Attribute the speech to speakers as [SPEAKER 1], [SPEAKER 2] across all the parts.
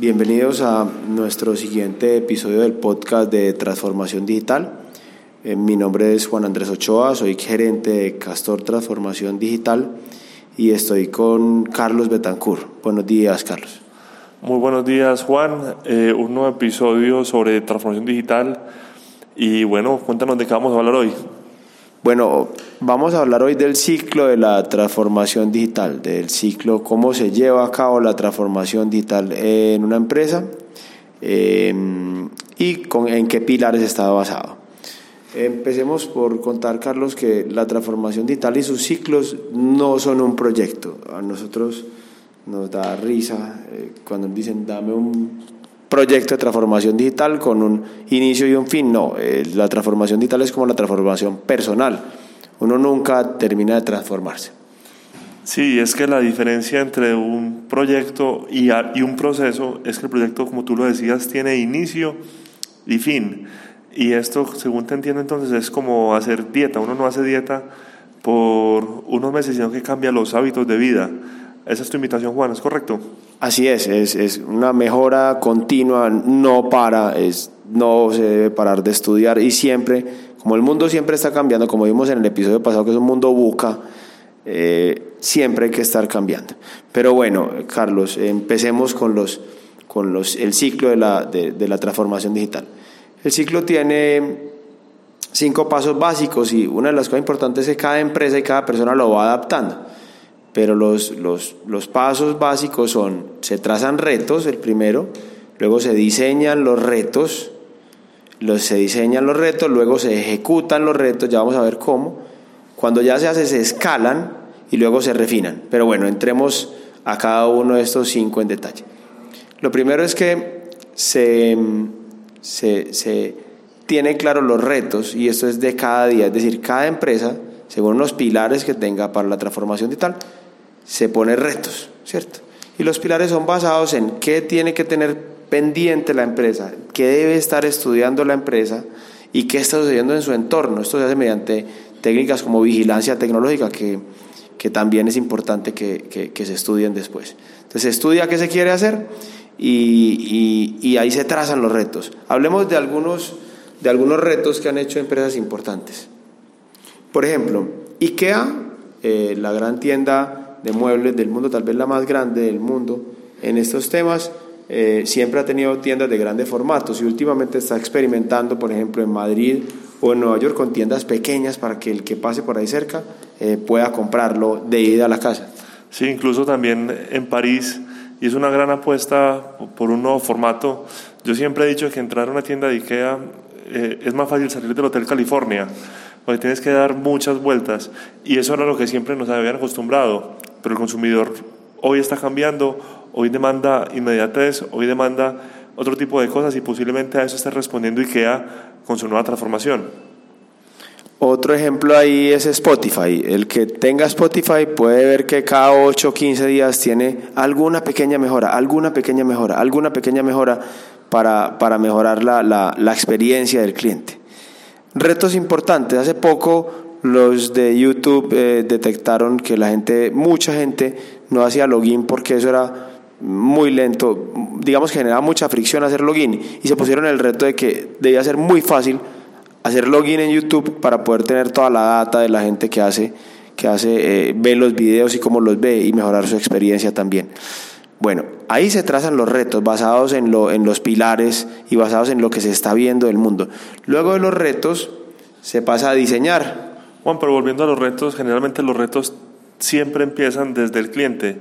[SPEAKER 1] Bienvenidos a nuestro siguiente episodio del podcast de Transformación Digital. Eh, mi nombre es Juan Andrés Ochoa, soy gerente de Castor Transformación Digital y estoy con Carlos Betancourt. Buenos días, Carlos.
[SPEAKER 2] Muy buenos días, Juan. Eh, un nuevo episodio sobre transformación digital. Y bueno, cuéntanos de qué vamos a hablar hoy.
[SPEAKER 1] Bueno, vamos a hablar hoy del ciclo de la transformación digital, del ciclo, cómo se lleva a cabo la transformación digital en una empresa em, y con, en qué pilares está basado. Empecemos por contar, Carlos, que la transformación digital y sus ciclos no son un proyecto. A nosotros nos da risa eh, cuando dicen dame un proyecto de transformación digital con un inicio y un fin. No, eh, la transformación digital es como la transformación personal. Uno nunca termina de transformarse.
[SPEAKER 2] Sí, es que la diferencia entre un proyecto y, y un proceso es que el proyecto, como tú lo decías, tiene inicio y fin. Y esto, según te entiendo entonces, es como hacer dieta. Uno no hace dieta por unos meses, sino que cambia los hábitos de vida. Esa es tu invitación, Juan, ¿es correcto?
[SPEAKER 1] Así es, es, es una mejora continua, no para, es, no se debe parar de estudiar y siempre, como el mundo siempre está cambiando, como vimos en el episodio pasado que es un mundo buca, eh, siempre hay que estar cambiando. Pero bueno, Carlos, empecemos con, los, con los, el ciclo de la, de, de la transformación digital. El ciclo tiene cinco pasos básicos y una de las cosas importantes es que cada empresa y cada persona lo va adaptando pero los, los, los pasos básicos son, se trazan retos, el primero, luego se diseñan los retos, los, se diseñan los retos, luego se ejecutan los retos, ya vamos a ver cómo, cuando ya se hace se escalan y luego se refinan. Pero bueno, entremos a cada uno de estos cinco en detalle. Lo primero es que se, se, se tiene claro los retos y esto es de cada día, es decir, cada empresa, según los pilares que tenga para la transformación digital, se pone retos, ¿cierto? Y los pilares son basados en qué tiene que tener pendiente la empresa, qué debe estar estudiando la empresa y qué está sucediendo en su entorno. Esto se hace mediante técnicas como vigilancia tecnológica, que, que también es importante que, que, se estudien después. Entonces se estudia qué se quiere hacer y, y, ahí se trazan los retos. Hablemos de algunos, de algunos retos que han hecho empresas importantes. Por ejemplo, IKEA, eh, la gran tienda de muebles del mundo, tal vez la más grande del mundo en estos temas, eh, siempre ha tenido tiendas de grandes formatos y últimamente está experimentando, por ejemplo, en Madrid o en Nueva York con tiendas pequeñas para que el que pase por ahí cerca eh, pueda comprarlo de ida a la casa.
[SPEAKER 2] Sí, incluso también en París, y es una gran apuesta por un nuevo formato. Yo siempre he dicho que entrar a una tienda de IKEA eh, es más fácil salir del Hotel California, porque tienes que dar muchas vueltas, y eso era lo que siempre nos habían acostumbrado pero el consumidor hoy está cambiando, hoy demanda inmediatez, hoy demanda otro tipo de cosas y posiblemente a eso esté respondiendo IKEA con su nueva transformación.
[SPEAKER 1] Otro ejemplo ahí es Spotify. El que tenga Spotify puede ver que cada 8 o 15 días tiene alguna pequeña mejora, alguna pequeña mejora, alguna pequeña mejora para, para mejorar la, la, la experiencia del cliente. Retos importantes. Hace poco los de YouTube eh, detectaron que la gente, mucha gente no hacía login porque eso era muy lento, digamos que generaba mucha fricción hacer login y se pusieron el reto de que debía ser muy fácil hacer login en YouTube para poder tener toda la data de la gente que hace, que hace, eh, ve los videos y cómo los ve y mejorar su experiencia también. Bueno, ahí se trazan los retos basados en, lo, en los pilares y basados en lo que se está viendo del mundo. Luego de los retos se pasa a diseñar,
[SPEAKER 2] Juan, pero volviendo a los retos, generalmente los retos siempre empiezan desde el cliente.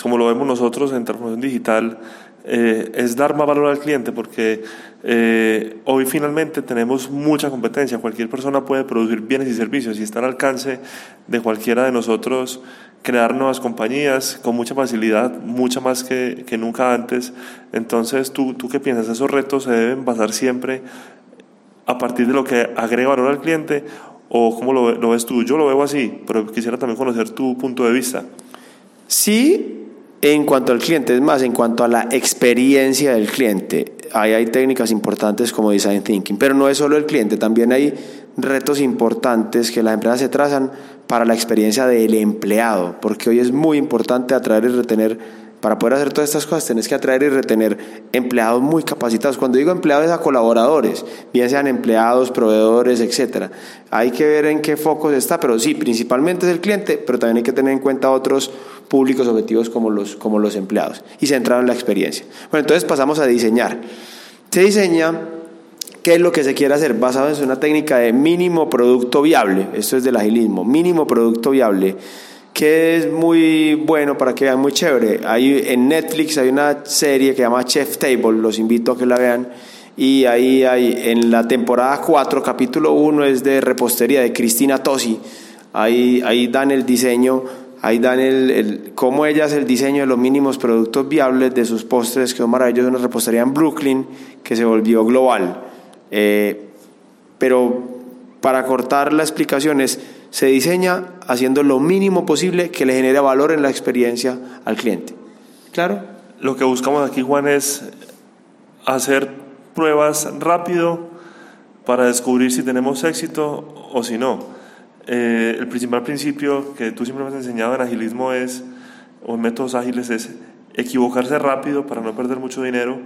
[SPEAKER 2] Como lo vemos nosotros en transformación digital, eh, es dar más valor al cliente porque eh, hoy finalmente tenemos mucha competencia. Cualquier persona puede producir bienes y servicios y está al alcance de cualquiera de nosotros crear nuevas compañías con mucha facilidad, mucha más que, que nunca antes. Entonces, ¿tú, ¿tú qué piensas? ¿Esos retos se deben basar siempre a partir de lo que agrega valor al cliente ¿O cómo lo, ves tú? Yo lo veo así, pero quisiera también conocer tu punto de vista.
[SPEAKER 1] Sí, en cuanto al cliente, es más, en cuanto a la experiencia del cliente, ahí hay técnicas importantes como design thinking, pero no es solo el cliente, también hay retos importantes que las empresas se trazan para la experiencia del empleado, porque hoy es muy importante atraer y retener Para poder hacer todas estas cosas tenés que atraer y retener empleados muy capacitados. Cuando digo empleados a colaboradores, bien sean empleados, proveedores, etcétera. Hay que ver en qué focos está, pero sí, principalmente es el cliente, pero también hay que tener en cuenta otros públicos objetivos como los, como los empleados y centrar en la experiencia. Bueno, entonces pasamos a diseñar. Se diseña qué es lo que se quiere hacer basado en una técnica de mínimo producto viable. Esto es del agilismo, mínimo producto viable que es muy bueno para que vean, muy chévere. Hay, en Netflix hay una serie que se llama Chef Table, los invito a que la vean. Y ahí hay, en la temporada 4, capítulo 1 es de repostería de Cristina Tosi. Ahí, ahí dan el diseño, ahí dan el, el, cómo ella hace el diseño de los mínimos productos viables de sus postres, que son maravillosos, una repostería en Brooklyn que se volvió global. Eh, pero para cortar la explicación es se diseña haciendo lo mínimo posible que le genere valor en la experiencia al cliente. ¿Claro?
[SPEAKER 2] Lo que buscamos aquí, Juan, es hacer pruebas rápido para descubrir si tenemos éxito o si no. Eh, el principal principio que tú siempre me has enseñado en agilismo es, o en métodos ágiles, es equivocarse rápido para no perder mucho dinero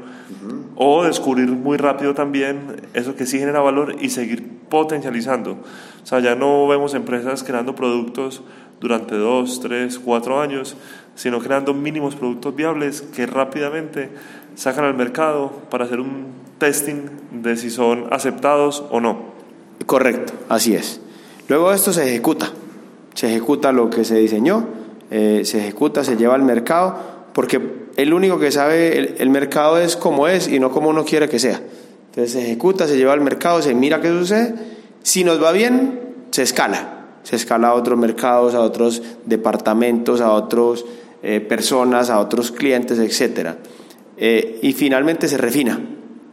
[SPEAKER 2] o descubrir muy rápido también eso que sí genera valor y seguir potencializando. O sea, ya no vemos empresas creando productos durante dos, tres, cuatro años, sino creando mínimos productos viables que rápidamente sacan al mercado para hacer un testing de si son aceptados o no.
[SPEAKER 1] Correcto, así es. Luego esto se ejecuta, se ejecuta lo que se diseñó, eh, se ejecuta, se lleva al mercado porque el único que sabe el, mercado es como es y no como uno quiere que sea. Entonces se ejecuta, se lleva al mercado, se mira qué sucede. Si nos va bien, se escala. Se escala a otros mercados, a otros departamentos, a otras eh, personas, a otros clientes, etc. Eh, y finalmente se refina.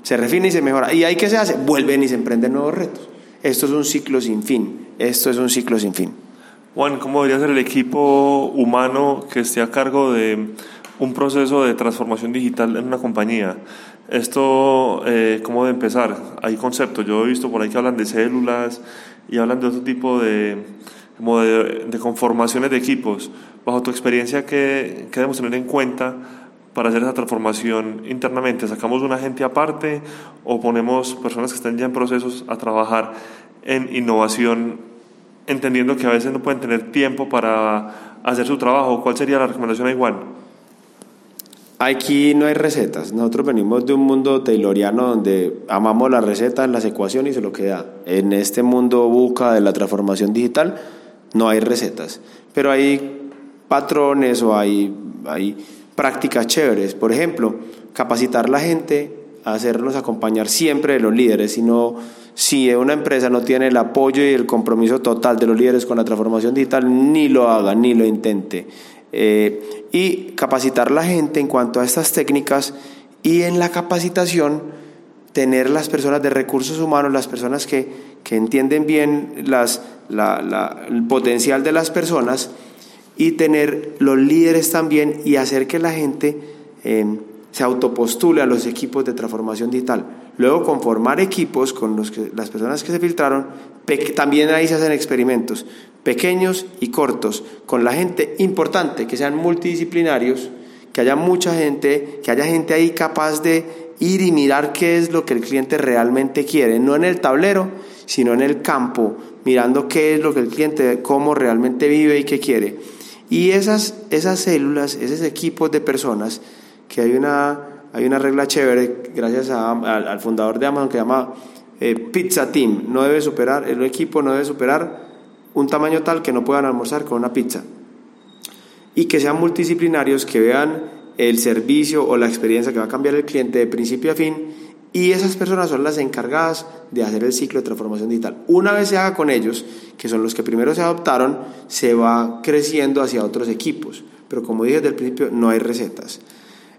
[SPEAKER 1] Se refina y se mejora. ¿Y ahí qué se hace? Vuelven y se emprenden nuevos retos. Esto es un ciclo sin fin. Esto es un ciclo sin fin.
[SPEAKER 2] Juan, ¿cómo debería ser el equipo humano que esté a cargo de un proceso de transformación digital en una compañía. Esto, eh, ¿cómo de empezar? Hay conceptos, yo he visto por ahí que hablan de células y hablan de otro tipo de, como de, conformaciones de equipos. Bajo tu experiencia, ¿qué, ¿qué, debemos tener en cuenta para hacer esa transformación internamente? ¿Sacamos una gente aparte o ponemos personas que estén ya en procesos a trabajar en innovación, entendiendo que a veces no pueden tener tiempo para hacer su trabajo? ¿Cuál sería la recomendación Juan?
[SPEAKER 1] Aquí no hay recetas. Nosotros venimos de un mundo tayloriano donde amamos las recetas, las ecuaciones y se lo queda. En este mundo buca de la transformación digital no hay recetas, pero hay patrones o hay, hay prácticas chéveres. Por ejemplo, capacitar la gente, hacernos acompañar siempre de los líderes, sino si una empresa no tiene el apoyo y el compromiso total de los líderes con la transformación digital, ni lo haga, ni lo intente. Eh, y capacitar la gente en cuanto a estas técnicas y en la capacitación tener las personas de recursos humanos, las personas que, que entienden bien las, la, el potencial de las personas y tener los líderes también y hacer que la gente eh, se autopostule a los equipos de transformación digital. Luego conformar equipos con los que, las personas que se filtraron, también ahí se hacen experimentos pequeños y cortos, con la gente importante, que sean multidisciplinarios, que haya mucha gente, que haya gente ahí capaz de ir y mirar qué es lo que el cliente realmente quiere, no en el tablero, sino en el campo, mirando qué es lo que el cliente, cómo realmente vive y qué quiere. Y esas, esas células, esos equipos de personas, que hay una, hay una regla chévere, gracias al fundador de Amazon, que llama eh, Pizza Team, no debe superar, el equipo no debe superar un tamaño tal que no puedan almorzar con una pizza. Y que sean multidisciplinarios, que vean el servicio o la experiencia que va a cambiar el cliente de principio a fin. Y esas personas son las encargadas de hacer el ciclo de transformación digital. Una vez se haga con ellos, que son los que primero se adoptaron, se va creciendo hacia otros equipos. Pero como dije desde el principio, no hay recetas.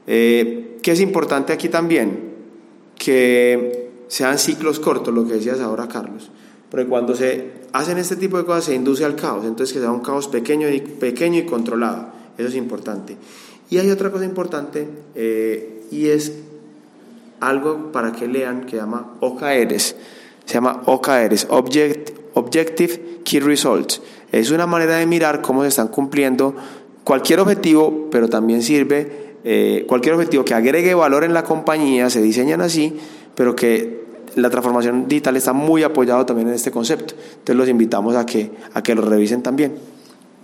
[SPEAKER 1] Eh, ¿Qué es importante aquí también? Que sean ciclos cortos, lo que decías ahora, Carlos. Porque cuando se hacen este tipo de cosas se induce al caos, entonces que sea un caos pequeño y, pequeño y controlado. Eso es importante. Y hay otra cosa importante eh, y es algo para que lean que llama OKRs. Se llama OKRs, Object, Objective Key Results. Es una manera de mirar cómo se están cumpliendo cualquier objetivo, pero también sirve eh, cualquier objetivo que agregue valor en la compañía se diseñan así, pero que la transformación digital está muy apoyado también en este concepto. Entonces los invitamos a que, a que lo revisen también.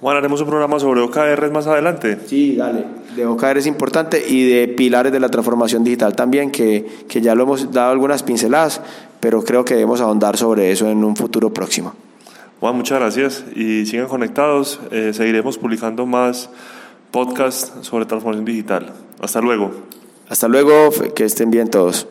[SPEAKER 2] Bueno, haremos un programa sobre OKR más adelante.
[SPEAKER 1] Sí, dale. De OKR es importante y de pilares de la transformación digital también, que, que ya lo hemos dado algunas pinceladas, pero creo que debemos ahondar sobre eso en un futuro próximo.
[SPEAKER 2] Juan, muchas gracias y sigan conectados. Eh, seguiremos publicando más podcasts sobre transformación digital. Hasta luego.
[SPEAKER 1] Hasta luego, que estén bien todos.